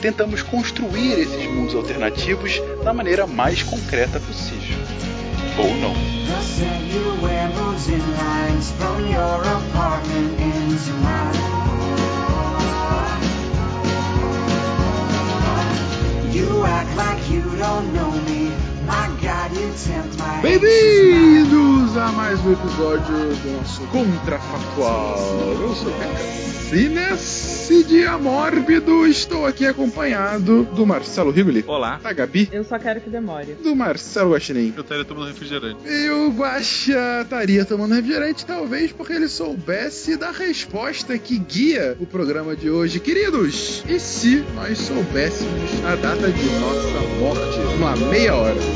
tentamos construir esses mundos alternativos da maneira mais concreta possível. Ou não. Bem-vindos a mais um episódio do nosso Contrafactual. Eu sou o. E nesse dia mórbido estou aqui acompanhado do Marcelo Rigoli. Olá. Da Gabi. Eu só quero que demore. Do Marcelo Guaxinim. Eu estaria tomando refrigerante. E o Guaxa estaria tomando refrigerante, talvez porque ele soubesse da resposta que guia o programa de hoje. Queridos, e se nós soubéssemos a data de nossa morte numa meia hora?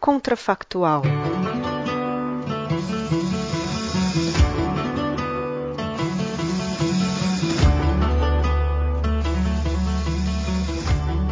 Contrafactual.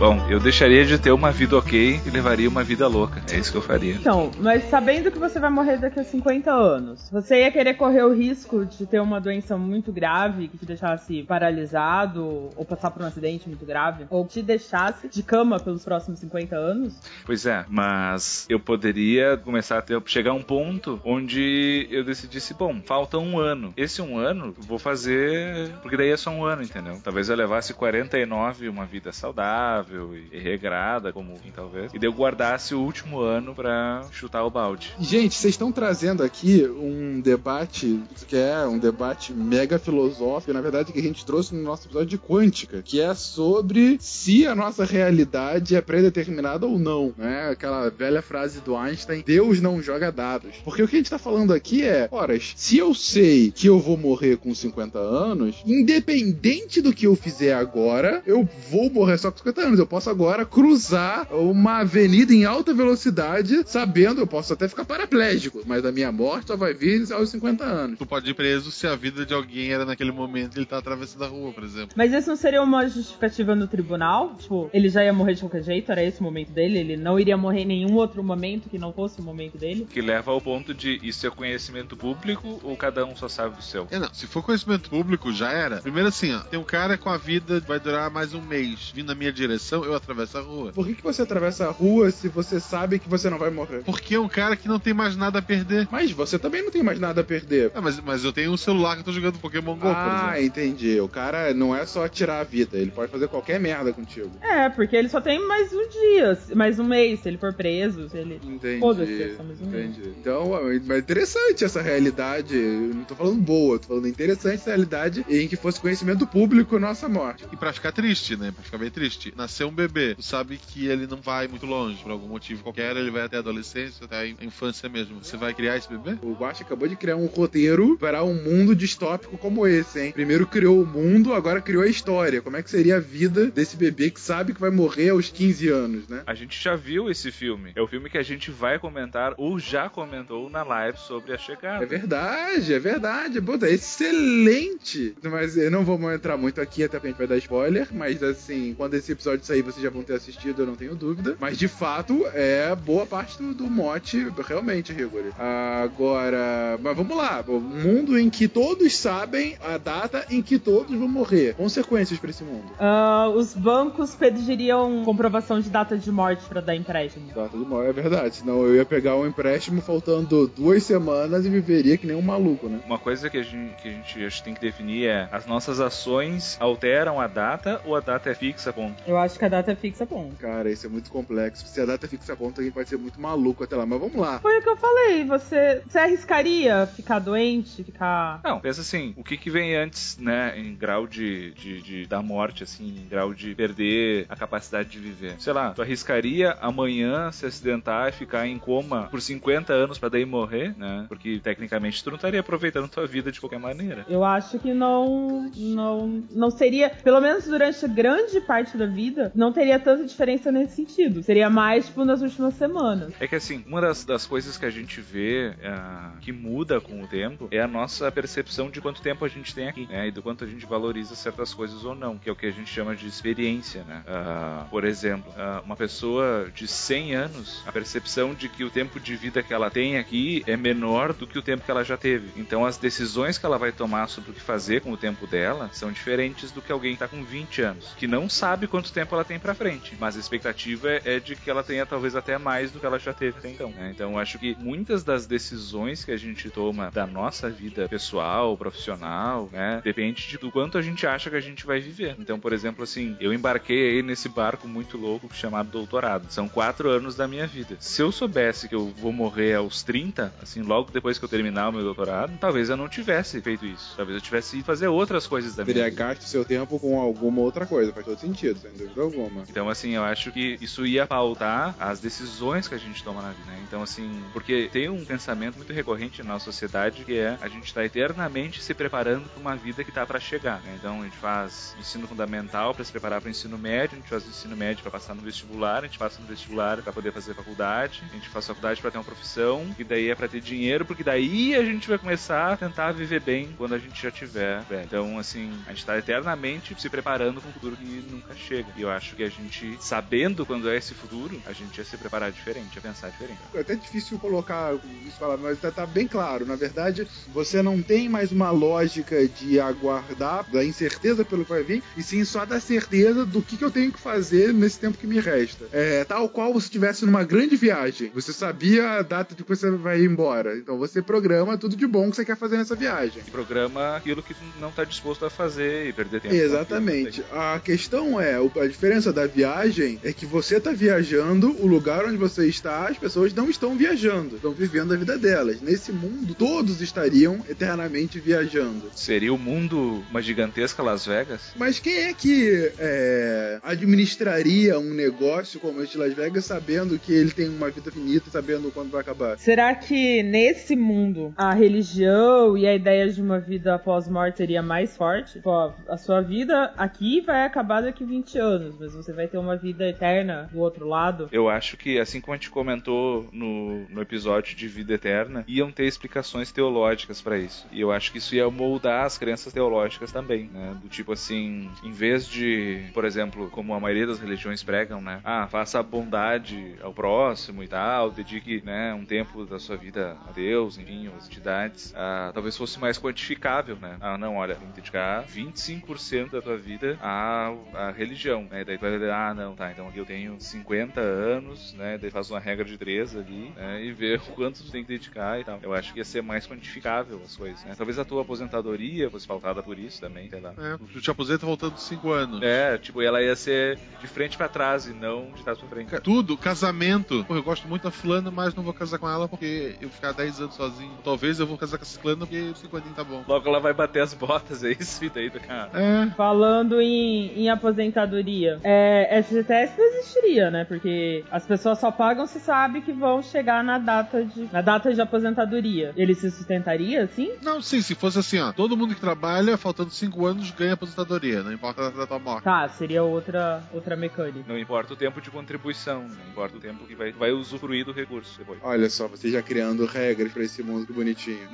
Bom, eu deixaria de ter uma vida ok e levaria uma vida louca. É isso que eu faria. Então, mas sabendo que você vai morrer daqui a 50 anos, você ia querer correr o risco de ter uma doença muito grave que te deixasse paralisado ou passar por um acidente muito grave, ou te deixasse de cama pelos próximos 50 anos? Pois é, mas eu poderia começar a ter, chegar a um ponto onde eu decidisse, bom, falta um ano. Esse um ano eu vou fazer, porque daí é só um ano, entendeu? Talvez eu levasse 49 uma vida saudável e regrada, como talvez, e daí eu guardasse o último ano pra chutar o balde. Gente, vocês estão trazendo aqui um debate que é um debate mega filosófico, na verdade, que a gente trouxe no nosso episódio de Quântica, que é sobre se a nossa realidade é predeterminada ou não, né? Aquela velha frase do Einstein, Deus não joga dados. Porque o que a gente tá falando aqui é, horas, se eu sei que eu vou morrer com 50 anos, independente do que eu fizer agora, eu vou morrer só com 50 anos. Eu posso agora cruzar uma avenida em alta velocidade, sabendo, eu posso até ficar paraplégico, mas a minha morte só vai vir aos 50 anos. Tu pode ir preso se a vida de alguém era naquele momento que ele tá atravessando a rua, por exemplo. Mas isso não seria uma justificativa no tribunal? Tipo, ele já ia morrer de qualquer jeito, era esse o momento dele? Ele não iria morrer em nenhum outro momento que não fosse o momento dele? Que leva ao ponto de isso é conhecimento público ou cada um só sabe do seu? É, não. Se for conhecimento público, já era. Primeiro assim, ó. Tem um cara com a vida vai durar mais um mês vindo na minha direção, eu atravesso a rua. Por que, que você atravessa a rua se você sabe que você não vai morrer? Porque é um cara que não tem mais nada a perder. Mas você também não tem mais nada a perder. Ah, mas, mas eu tenho um celular que eu tô jogando Pokémon GO, ah, por exemplo. entendi. O cara não é só tirar a vida, ele pode fazer qualquer merda contigo. É, porque ele só tem mais um dia, mais um mês, se ele for preso, se ele. Entendi. Foda-se, é só mais um mês. Entendi. Então, mas é interessante essa realidade. Eu não tô falando boa, tô falando interessante essa realidade em que fosse conhecimento público nossa morte. E pra ficar triste, né? Pra ficar bem triste. Nasceu um bebê, tu sabe que ele não vai muito longe, por algum motivo qualquer, ele vai até a adolescência, até a infância mesmo. Você vai criar esse bebê? O Guacha acabou de criar um roteiro para um mundo distópico como esse, hein? Primeiro criou o mundo, agora criou a história. Como é que seria a vida desse bebê que sabe que vai morrer aos 15 anos, né? A gente já viu esse filme. É o filme que a gente vai comentar ou já comentou na live sobre a chegada. É verdade, é verdade. Puta, excelente! Mas eu não vou entrar muito aqui, até porque a gente vai dar spoiler, mas assim, quando esse episódio disso aí vocês já vão ter assistido, eu não tenho dúvida. Mas de fato, é boa parte do, do mote, realmente, Rigori. Agora, mas vamos lá. Um mundo em que todos sabem a data em que todos vão morrer. Consequências pra esse mundo. Ah, os bancos pediriam comprovação de data de morte pra dar empréstimo. Data de morte, é verdade. Senão eu ia pegar um empréstimo faltando duas semanas e viveria que nem um maluco, né? Uma coisa que a gente, que a gente acho que tem que definir é as nossas ações alteram a data ou a data é fixa, ponto. Eu acho que a data é fixa, ponto. Cara, isso é muito complexo. Se a data fixa a ponto, alguém pode ser muito maluco até lá. Mas vamos lá. Foi o que eu falei, você, você arriscaria ficar doente, ficar... Não, pensa assim, o que que vem antes, né, em grau de, de, de- da morte, assim, em grau de perder a capacidade de viver? Sei lá, tu arriscaria amanhã se acidentar e ficar em coma por 50 anos pra daí morrer, né? Porque tecnicamente tu não estaria aproveitando tua vida de qualquer maneira. Eu acho que não, não, não seria, pelo menos durante grande parte da vida, não teria tanta diferença nesse sentido. Seria mais, tipo, nas últimas semanas. É que assim, uma das, das coisas que a gente vê ah, que muda com o tempo é a nossa percepção de quanto tempo a gente tem aqui, né? E do quanto a gente valoriza certas coisas ou não, que é o que a gente chama de experiência, né? Ah, por exemplo, ah, uma pessoa de 100 anos, a percepção de que o tempo de vida que ela tem aqui é menor do que o tempo que ela já teve. Então as decisões que ela vai tomar sobre o que fazer com o tempo dela são diferentes do que alguém que tá com 20 anos, que não sabe quanto tempo ela tem pra frente, mas a expectativa é, é de que ela tenha talvez até mais do que ela já teve até então. né? Então eu acho que muitas das decisões que a gente toma da nossa vida pessoal, profissional, né, depende de, do quanto a gente acha que a gente vai viver. Então, por exemplo, assim, eu embarquei aí nesse barco muito louco chamado doutorado. São quatro anos da minha vida. Se eu soubesse que eu vou morrer aos 30, assim, logo depois que eu terminar o meu doutorado, talvez eu não tivesse feito isso. Talvez eu tivesse ido fazer outras coisas da minha Teria vida. gasto seu tempo com alguma outra coisa. Faz todo sentido, sem dúvida alguma. Então, assim, eu acho que isso ia pautar as decisões que a gente toma na vida, né? Então, assim, porque tem um pensamento muito recorrente na nossa sociedade que é a gente tá eternamente se preparando para uma vida que tá para chegar, né? Então, a gente faz ensino fundamental para se preparar para o ensino médio, a gente faz o ensino médio para passar no vestibular, a gente passa no vestibular para poder fazer faculdade, a gente faz faculdade para ter uma profissão, e daí é para ter dinheiro, porque daí a gente vai começar a tentar viver bem quando a gente já tiver velho. Então, assim, a gente tá eternamente se preparando para um futuro que nunca chega. E eu acho que a gente, sabendo quando é esse futuro, a gente ia se preparar diferente, ia pensar diferente. É até difícil colocar isso falar, mas tá, tá bem claro. Na verdade, você não tem mais uma lógica de aguardar, da incerteza pelo que vai vir, e sim só da certeza do que, que eu tenho que fazer nesse tempo que me resta. É tal qual você estivesse numa grande viagem. Você sabia a data de que você vai ir embora. Então você programa tudo de bom que você quer fazer nessa viagem. E programa aquilo que não tá disposto a fazer e perder tempo. Exatamente. A questão é, a diferença da viagem é que você tá viajando, o lugar onde você está, as pessoas não estão viajando, estão vivendo a vida delas. Nesse mundo, todos estariam eternamente viajando. Seria o mundo uma gigantesca Las Vegas? Mas quem é que é, administraria um negócio como este Las Vegas sabendo que ele tem uma vida finita, sabendo quando vai acabar? Será que nesse mundo a religião e a ideia de uma vida após morte seria mais forte? Tipo, ó, a sua vida aqui vai acabar daqui 20 anos, mas você vai ter uma vida eterna do outro lado. Eu acho que, assim como a gente comentou no, no episódio de Vida Eterna, iam ter explicações teológicas pra isso. E eu acho que isso ia moldar as crenças teológicas também, né? Do tipo assim, em vez de, por exemplo, como a maioria das religiões pregam, né? Ah, faça bondade ao próximo e tal, dedique, né, um tempo da sua vida a Deus, enfim, às entidades. Ah, talvez fosse mais quantificável, né? Ah, não, olha, tem que dedicar 25% da tua vida à, à religião, né? Daí tu vai dizer, ah, não, tá, então aqui eu tenho 50 anos, né? Daí faz uma regra de 3 ali, né? E ver o quanto tu tem que dedicar e tal. Eu acho que ia ser mais quantificável as coisas, né? Talvez a tua aposentadoria fosse faltada por isso também, sei lá. É, tu te aposenta voltando 5 anos. É, tipo, ela ia ser de frente pra trás e não de trás pra frente. Ca- Tudo, casamento. Pô, eu gosto muito da fulana, mas não vou casar com ela porque eu vou ficar 10 anos sozinho. Talvez eu vou casar com essa fulana porque 50 tá bom. Logo ela vai bater as botas, é isso? E daí, cara. É. Falando em, em aposentadoria, é, FGTS não existiria, né? Porque as pessoas só pagam se sabe que vão chegar na data de, na data de aposentadoria. Ele se sustentaria assim? Não, sim, se fosse assim, ó. Todo mundo que trabalha, faltando 5 anos, ganha aposentadoria. Não importa a data da tua morte. Tá, seria outra, outra mecânica. Não importa o tempo de contribuição, não importa o tempo que vai, vai usufruir do recurso depois. Olha só, você já criando regras pra esse mundo que bonitinho.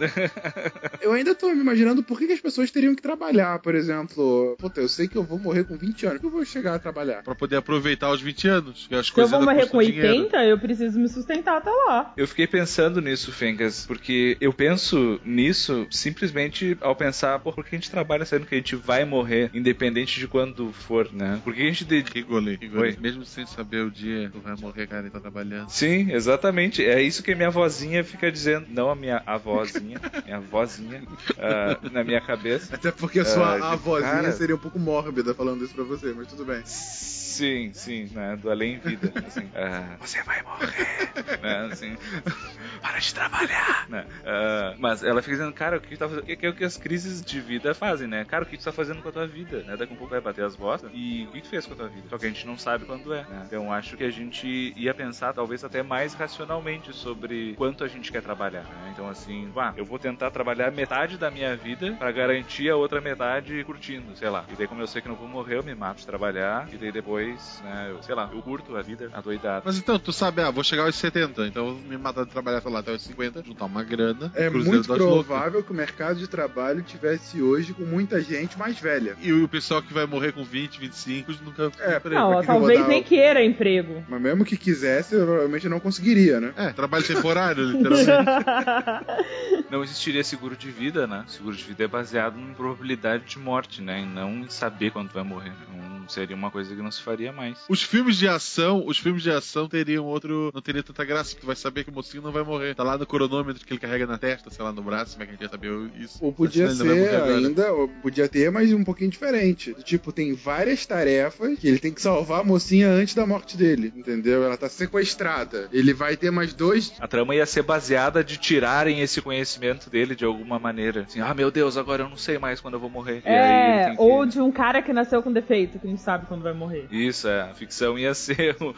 eu ainda tô me imaginando por que, que as pessoas teriam que trabalhar, por exemplo. Puta, eu sei que eu vou morrer com 20 anos. Por que eu vou chegar a trabalhar. Pra poder aproveitar os 20 anos. Que as Se eu coisas vou ainda morrer com custam dinheiro. 80, eu preciso me sustentar até lá. Eu fiquei pensando nisso, Fencas, porque eu penso nisso simplesmente ao pensar, pô, por que a gente trabalha sabendo que a gente vai morrer, independente de quando for, né? Por que a gente dedica. Rigoli, Rigoli. Oi. Mesmo sem saber o dia, tu vai morrer, cara, e tá trabalhando. Sim, exatamente. É isso que minha vozinha fica dizendo. Não a minha avózinha, minha vozinha ah, na minha cabeça. Até porque a sua de- avózinha cara. seria um pouco mórbida falando isso pra você, mas tudo bem. Sim. Sim, sim, né? Do além vida. Assim, ah, você vai morrer. né? Assim, para de trabalhar. né? Ah, mas ela fica dizendo, cara, o que, tu tá fazendo? que, que é o que as crises de vida fazem, né? Cara, o que tu tá fazendo com a tua vida? Né? Daqui a pouco vai bater as botas. E o que tu fez com a tua vida? Só que a gente não sabe quando é. Né? Então acho que a gente ia pensar, talvez até mais racionalmente, sobre quanto a gente quer trabalhar. Né? Então, assim, vá, eu vou tentar trabalhar metade da minha vida pra garantir a outra metade curtindo, sei lá. E daí, como eu sei que não vou morrer, eu me mato de trabalhar. E daí depois, né, eu, sei lá, eu curto a vida adoidada. Mas então, tu sabe, ah, vou chegar aos 70, então eu vou me matar de trabalhar, sei lá, até aos 50, juntar uma grana. É muito provável que o mercado de trabalho tivesse hoje com muita gente mais velha. E o pessoal que vai morrer com 20, 25, nunca. É, Peraí, Não, talvez nem queira emprego. Mas mesmo que quisesse, eu provavelmente não conseguiria, né? É, trabalho temporário, literalmente. Não existiria seguro de vida, né? Seguro de vida é baseado em probabilidade de morte, né? E não em saber quando vai morrer. Não seria uma coisa que não se faria mais. Os filmes de ação, os filmes de ação teriam outro. Não teria tanta graça, porque tu vai saber que o mocinho não vai morrer. Tá lá no cronômetro que ele carrega na testa, sei lá, no braço, como é que a gente ia saber isso? Ou podia ser ainda, ou podia ter, mas um pouquinho diferente. Tipo, tem várias tarefas que ele tem que salvar a mocinha antes da morte dele, entendeu? Ela tá sequestrada. Ele vai ter mais dois. A trama ia ser baseada de tirarem esse conhecimento dele de alguma maneira. Assim, ah, meu Deus, agora eu não sei mais quando eu vou morrer. E aí ele É, que- ou de um cara que nasceu com defeito, que não sabe quando vai morrer. Isso, é. A ficção ia ser o,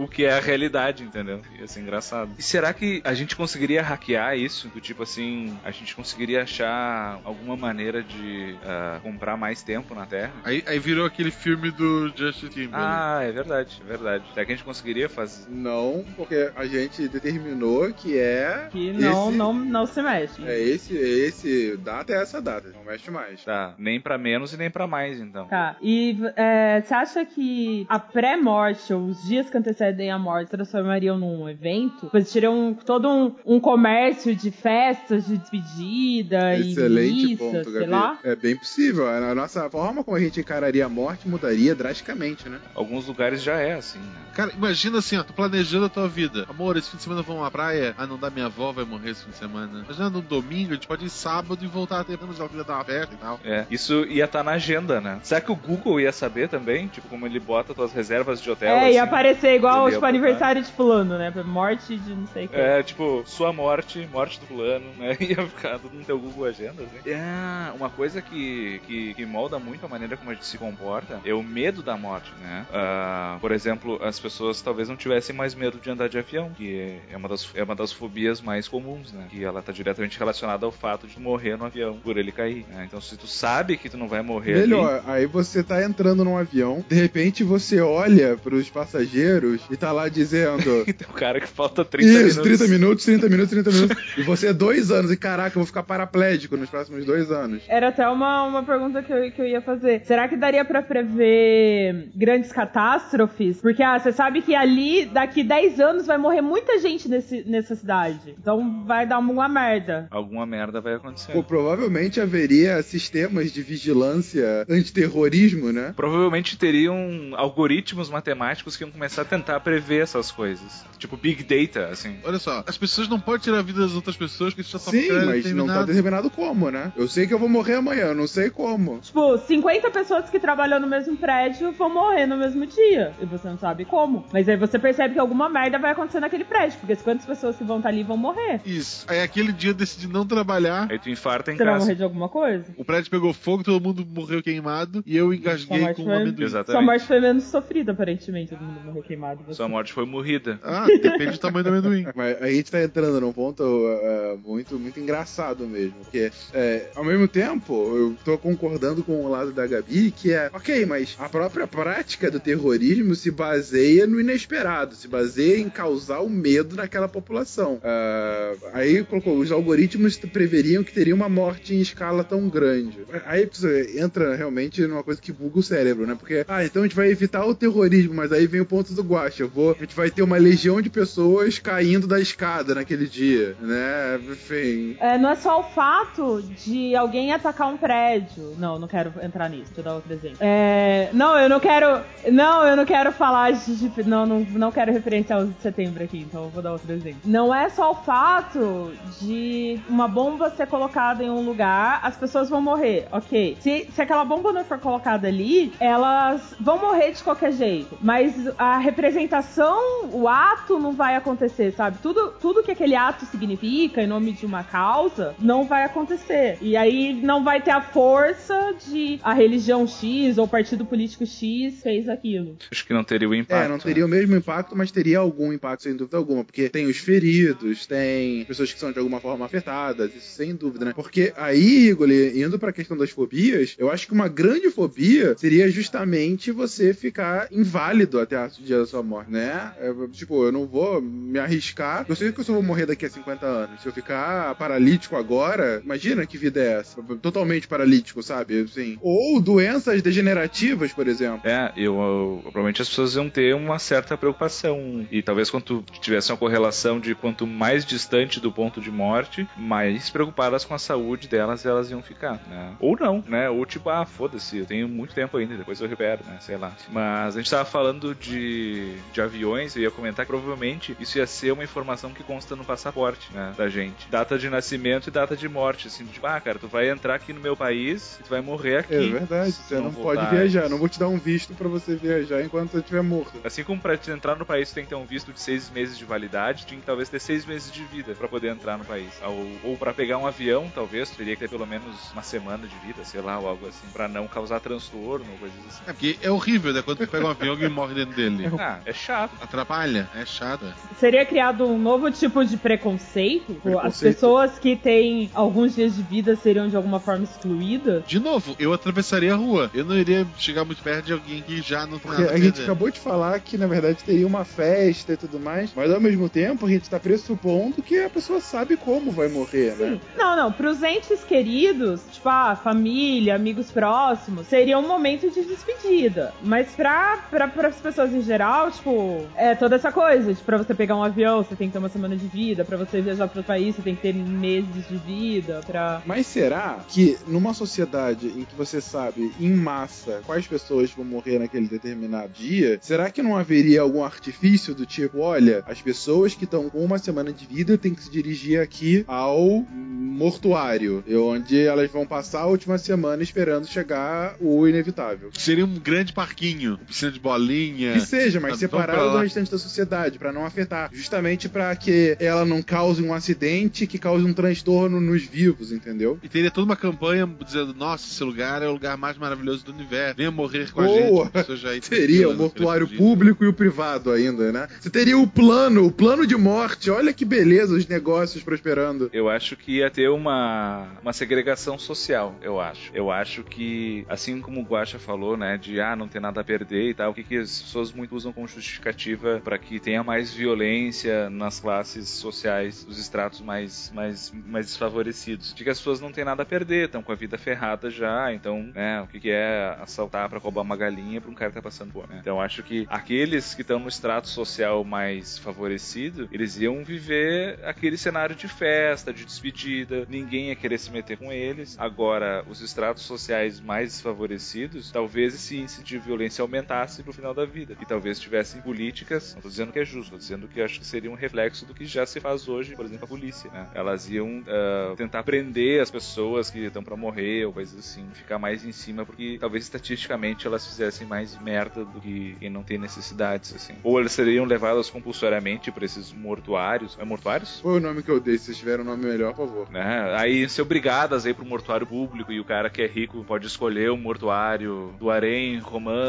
o, o que é a realidade, entendeu? Ia ser engraçado. E será que a gente conseguiria hackear isso? Do tipo assim, a gente conseguiria achar alguma maneira de ah, comprar mais tempo na Terra? Aí, aí virou aquele filme do Justin Timberlake. Ah, é verdade, é verdade. Será que a gente conseguiria fazer? Não, porque a gente determinou que é. Que não, esse, não, não se mexe. É esse, é esse. Data é essa data, não mexe mais. Tá, nem pra menos e nem pra mais, então. Tá, e é, você acha que a pré-morte, ou os dias que antecedem a morte, transformariam num evento? Pois teriam todo um, um comércio de festas, de despedida Excelente e missa, ponto, sei Gabi. lá? É bem possível. A nossa forma como a gente encararia a morte mudaria drasticamente, né? Alguns lugares já é assim, né? Cara, imagina assim, ó, tu planejando a tua vida. Amor, esse fim de semana vamos à praia. Ah, não dá, minha avó vai morrer esse fim de semana. Imagina no domingo, a gente pode ir sábado e voltar a tempo, ela queria dar uma festa e tal. É, isso ia estar na agenda, né? Será que o Google ia saber também? Tipo, como ele bota tuas reservas de hotel? É, assim? ia aparecer igual, tipo, aniversário de fulano, né? Morte de não sei o que. É, tipo, sua morte, morte do fulano, né? Ia ficar tudo no teu Google Agendas, né? É, uma coisa que, que, que molda muito a maneira como a gente se comporta é o medo da morte, né? Ah, por exemplo, as pessoas talvez não tivessem mais medo de andar de avião, que é uma das, é uma das fobias mais comuns, né? Que ela tá diretamente relacionada ao fato de morrer no avião, por ele cair, né? Então, se tu sabe que tu não vai morrer ali, Melhor, aí você tá entrando num avião, de repente você olha pros passageiros e tá lá dizendo. tem um cara que falta 30 Isso, minutos. 30 minutos, 30 minutos, 30 minutos. e você é dois anos, e caraca, eu vou ficar paraplégico nos próximos dois anos. Era até uma, uma pergunta que eu, que eu ia fazer. Será que daria pra prever grandes catástrofes? Porque, ah, você sabe que ali, daqui 10 anos, vai morrer muita gente nesse, nessa cidade. Então vai dar uma merda. Alguma merda vai acontecer. Pô, provavelmente haveria sistemas de vigilância antiterrorismo, né? Provavelmente teriam algoritmos matemáticos que iam começar a tentar prever essas coisas. Tipo Big Data, assim. Olha só, as pessoas não podem tirar a vida das outras pessoas, que isso já tá Sim, mas não tá determinado. como, né? Eu sei que eu vou morrer amanhã, eu não sei como. Tipo, 50 pessoas que trabalham no mesmo prédio vão morrer no mesmo dia. E você não sabe como. Mas aí você percebe que alguma merda vai acontecer naquele prédio. Porque 50 pessoas que vão estar ali vão morrer. Isso. Aí aquele dia eu decidi não trabalhar. Aí tu infarta em Você vai casa. morrer de alguma coisa? O prédio pegou fogo, todo mundo morreu queimado e eu engasguei com um amendoim. Exatamente. Sua morte foi menos sofrida, aparentemente. Todo mundo morreu queimado. Você. Sua morte foi morrida. Ah, depende do tamanho do amendoim. Mas a gente tá entrando num ponto uh, muito, muito engraçado mesmo. Porque, é, ao mesmo tempo, eu tô concordando com o lado da Gabi, que é, ok, mas a própria prática do terrorismo se baseia no inesperado, se baseia em causar o medo naquela população. Ah, aí colocou, os algoritmos preveriam que teria uma morte em escala tão grande. Aí você entra realmente numa coisa que buga o cérebro. cérebro, né? Porque, ah, então a gente vai evitar o terrorismo, mas aí vem o ponto do Guacha. Vou, a gente vai ter uma legião de pessoas caindo da escada naquele dia, né? Enfim. É, não é só o fato de alguém atacar um prédio. Não, não quero entrar nisso. Deixa eu dar outro exemplo. É, não, eu não quero. Não, eu não quero falar de. não, não, não quero referenciar os de setembro aqui, então eu vou dar outro exemplo. Não é só o fato de uma bomba ser colocada em um lugar, as pessoas vão morrer. Ok. Se, se aquela bomba não for colocada ali, elas vão morrer de qualquer jeito. Mas a representação, o ato não vai acontecer, sabe? Tudo, tudo que aquele ato significa em nome de uma causa não vai acontecer. E aí não vai ter a força de a religião X ou o partido político X fez aquilo. Acho que não teria o impacto. É, não teria o mesmo impacto, mas teria algum impacto, sem dúvida alguma. Porque tem os feridos, tem pessoas que são de alguma forma afetadas, isso sem dúvida, né? Porque aí, Igor, indo pra questão das fobias, eu acho que uma grande fobia seria justamente você ficar inválido até o dia da sua morte, né? É, tipo, eu não vou me arriscar. Eu sei que eu só vou morrer daqui a 50 anos. Se eu ficar paralítico agora, imagina que vida é essa? Totalmente paralítico, sabe? Assim. Ou doenças degenerativas, por exemplo. É, eu, eu- provavelmente as pessoas iam ter uma certa preocupação. E talvez quando tivesse uma correlação de quanto mais distante do ponto de morte, mais preocupadas com a saúde delas elas iam ficar, né? Ou não, né? Ou tipo, ah, foda-se, eu tenho muito tempo ainda, depois eu recupero, né? Sei lá. Mas a gente tava falando de, de aviões, eu ia comentar que provavelmente isso ia ser uma informação que consta no passaporte, né? Da gente. Data de nascimento e data de morte, assim, tipo, ah, cara, tu vai entrar aqui no meu país e tu vai morrer aqui. É verdade, você não, voltar pode viajar. Não vou te dar um visto pra você viajar enquanto você estiver morto. Assim como pra te entrar no país tu tem que ter um visto de seis meses de validade, tinha que talvez ter seis meses de vida pra poder entrar no país. Ou, ou para pegar um avião, talvez, tu teria que ter pelo menos uma semana de vida, sei lá, ou algo assim, pra não causar transtorno ou coisas assim. É porque é horrível, né? Quando tu pega um avião e morre dentro dele. Ah, é chato. Atrapalha, é chato. Seria criado um novo tipo de preconceito? As Preconceito. pessoas que têm alguns dias de vida seriam de alguma forma excluídas? De novo, eu atravessaria a rua. Eu não iria chegar muito perto de alguém que já não tem nada a gente acabou de falar que, na verdade, teria uma festa e tudo mais, mas ao mesmo tempo a gente tá pressupondo que a pessoa sabe como vai morrer, né? Não, não. Pros entes queridos, tipo, ah, família, amigos próximos, seria um momento de despedida. Mas pra, pra, pras pessoas em geral, tipo, é toda essa coisa. Tipo, pra você pegar um avião, você tem que ter uma semana de vida. Pra você viajar pro país, você tem que ter meses de vida. Pra. Mas será que numa sociedade em que você sabe em massa quais pessoas vão morrer naquele determinado dia, será que não haveria algum artifício do tipo, olha, as pessoas que estão com uma semana de vida têm que se dirigir aqui ao mortuário, onde elas vão passar a última semana esperando chegar o inevitável. Seria um grande parquinho, piscina de bolinha. Que seja, mas pra do restante da sociedade, pra não afetar. Justamente pra que ela não cause um acidente que cause um transtorno nos vivos, entendeu? E teria toda uma campanha dizendo: Nossa, esse lugar é o lugar mais maravilhoso do universo. Venha morrer com a Boa. gente. A pessoa já Teria o mortuário público e o privado ainda, né? Você teria o plano, o plano de morte. Olha que beleza os negócios prosperando. Eu acho que ia ter uma, uma segregação social, eu acho. Eu acho que, assim como o Guaxa falou, né, de ah, não ter nada a perder e tal, o que, que as pessoas muito usam como justificativa para que tenha mais violência nas classes sociais, dos estratos mais, mais, mais desfavorecidos. De que as pessoas não têm nada a perder, estão com a vida ferrada já, então, né, o que, que é assaltar para roubar uma galinha pra um cara que tá passando fome, né? Então, acho que aqueles que estão no extrato social mais favorecido, eles iam viver aquele cenário de festa, de despedida, ninguém ia querer se meter com eles. Agora, os estratos sociais mais desfavorecidos, talvez esse índice de aumentasse pro final da vida. E talvez tivessem políticas, não tô dizendo que é justo, tô dizendo que acho que seria um reflexo do que já se faz hoje, por exemplo, a polícia, né? Elas iam ah, tentar prender as pessoas que estão pra morrer ou coisas assim, ficar mais em cima, porque talvez estatisticamente elas fizessem mais merda do que quem não tem necessidades, assim. Ou elas seriam levadas compulsoriamente pra esses mortuários. É mortuários? Foi o nome que eu dei. Se vocês tiverem um nome melhor, por favor. né? Aí ser obrigadas a ir pro mortuário público e o cara que é rico pode escolher o mortuário do harém romano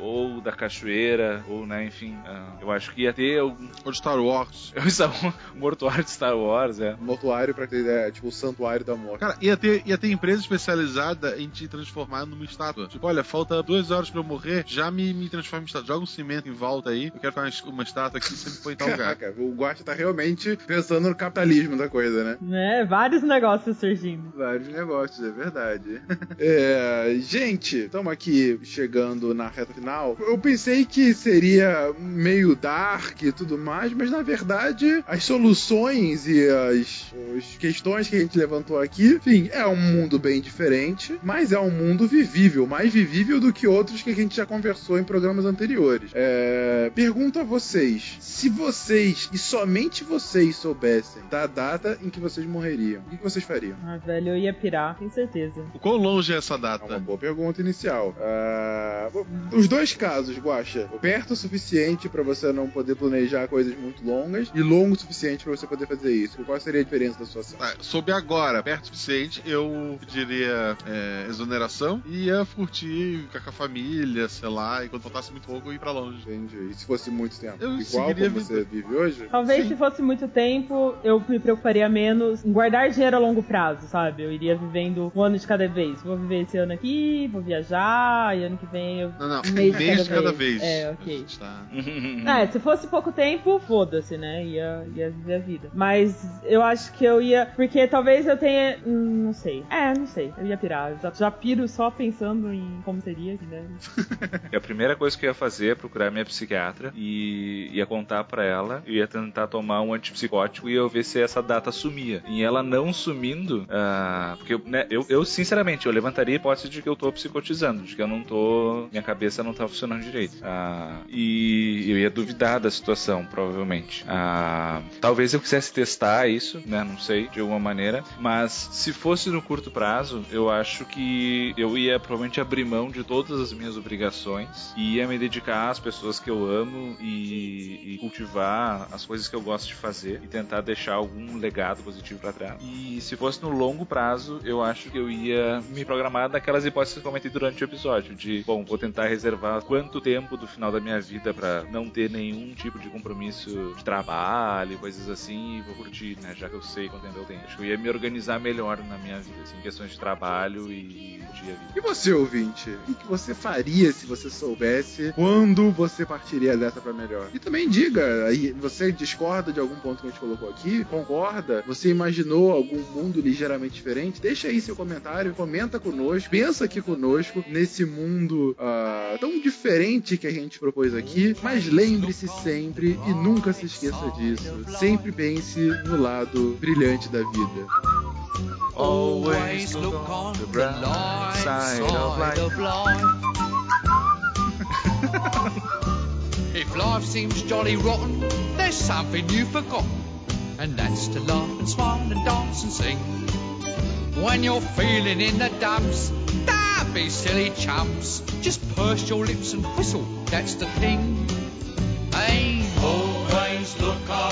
ou da cachoeira ou, né, enfim, ah, eu acho que ia ter algum Ou de Star Wars. o mortuário de Star Wars, é. Mortuário pra ter ideia, tipo o santuário da morte. Cara, ia ter, ia ter empresa especializada em te transformar numa estátua. Tipo, olha, falta duas horas pra eu morrer, já me, me transforma em estátua. Joga um cimento em volta aí, eu quero ficar uma, uma estátua aqui, sempre foi em tal lugar. Caraca, o Guacha tá realmente pensando no capitalismo da coisa, né? Né? Vários negócios surgindo. Vários negócios, é verdade. É, gente, estamos aqui aqui na reta final, eu pensei que seria meio dark e tudo mais, mas na verdade as soluções e as, as questões que a gente levantou aqui, enfim, é um mundo bem diferente, mas é um mundo vivível, mais vivível do que outros que a gente já conversou em programas anteriores. É, pergunto a vocês: se vocês e somente vocês soubessem da data em que vocês morreriam, o que vocês fariam? Ah, velho, eu ia pirar, tenho certeza. O quão longe é essa É uma data? boa pergunta inicial. Ah, os dois casos, Guaxa. Perto o suficiente pra você não poder planejar coisas muito longas e longo o suficiente pra você poder fazer isso. Qual seria a diferença da sua ação? Ah, soube agora, perto o suficiente, eu pediria é, exoneração e ia curtir, ficar com a família, sei lá, e quando faltasse muito pouco, ir pra longe. Entendi. E se fosse muito tempo? Eu Igual como você vive hoje? Talvez Sim. se fosse muito tempo, eu me preocuparia menos em guardar dinheiro a longo prazo, sabe? Eu iria vivendo um ano de cada vez. Vou viver esse ano aqui, vou viajar, e ano que vem eu. Não, não, um um mês mês, de cada cada vez. vez. É, ok. tá- É, se fosse pouco tempo, foda-se, né? Ia, ia viver a vida. Mas eu acho que eu ia. Porque talvez eu tenha. hum, não sei. É, não sei. Eu ia pirar. Eu Já, já piro só pensando em como seria, né? A primeira coisa que eu ia fazer é procurar minha psiquiatra e ia contar pra ela, eu ia tentar tomar um antipsicótico e eu ver se essa data sumia. E ela não sumindo, ah, porque né, eu, eu, sinceramente, eu levantaria a hipótese de que eu tô psicotizando, de que eu não tô, minha cabeça não tá funcionando direito. Ah, e eu ia duvidar da situação, provavelmente. Ah, talvez eu quisesse testar isso, né, não sei, de alguma maneira, mas se fosse no curto prazo, eu acho que eu ia provavelmente abrir mão de todas as minhas obrigações e ia me dedicar às pessoas que eu amo e, e cultivar as coisas que eu gosto de fazer e tentar deixar algum legado positivo pra trás. E se fosse no longo prazo, eu acho que eu ia me programar daquelas hipóteses que eu comentei durante o episódio, de, bom, vou tentar reservar quanto tempo do final da minha vida pra não ter nenhum tipo de compromisso de trabalho, coisas assim, e vou curtir, né, já que eu sei quanto tempo eu tenho. Acho que eu ia me organizar melhor na minha vida, assim, em questões de trabalho e curtir a vida. E você, ouvinte? O que você faria se você soubesse quando você partiria dessa pra melhor? E também diga, aí você discorda de algum ponto que a gente colocou aqui? Concorda? Você imaginou algum mundo ligeiramente diferente? Deixa aí seu comentário, comenta conosco, pensa aqui conosco nesse mundo tão diferente que a gente propôs aqui. Mas lembre-se sempre e nunca se esqueça disso. Sempre pense no lado brilhante da vida. Always look on the bright side of life. If life seems jolly rotten, there's something you've forgotten, and that's to laugh and smile and dance and sing. When you're feeling in the dumps, don't be silly chumps. Just purse your lips and whistle, that's the thing. Hey, always look side.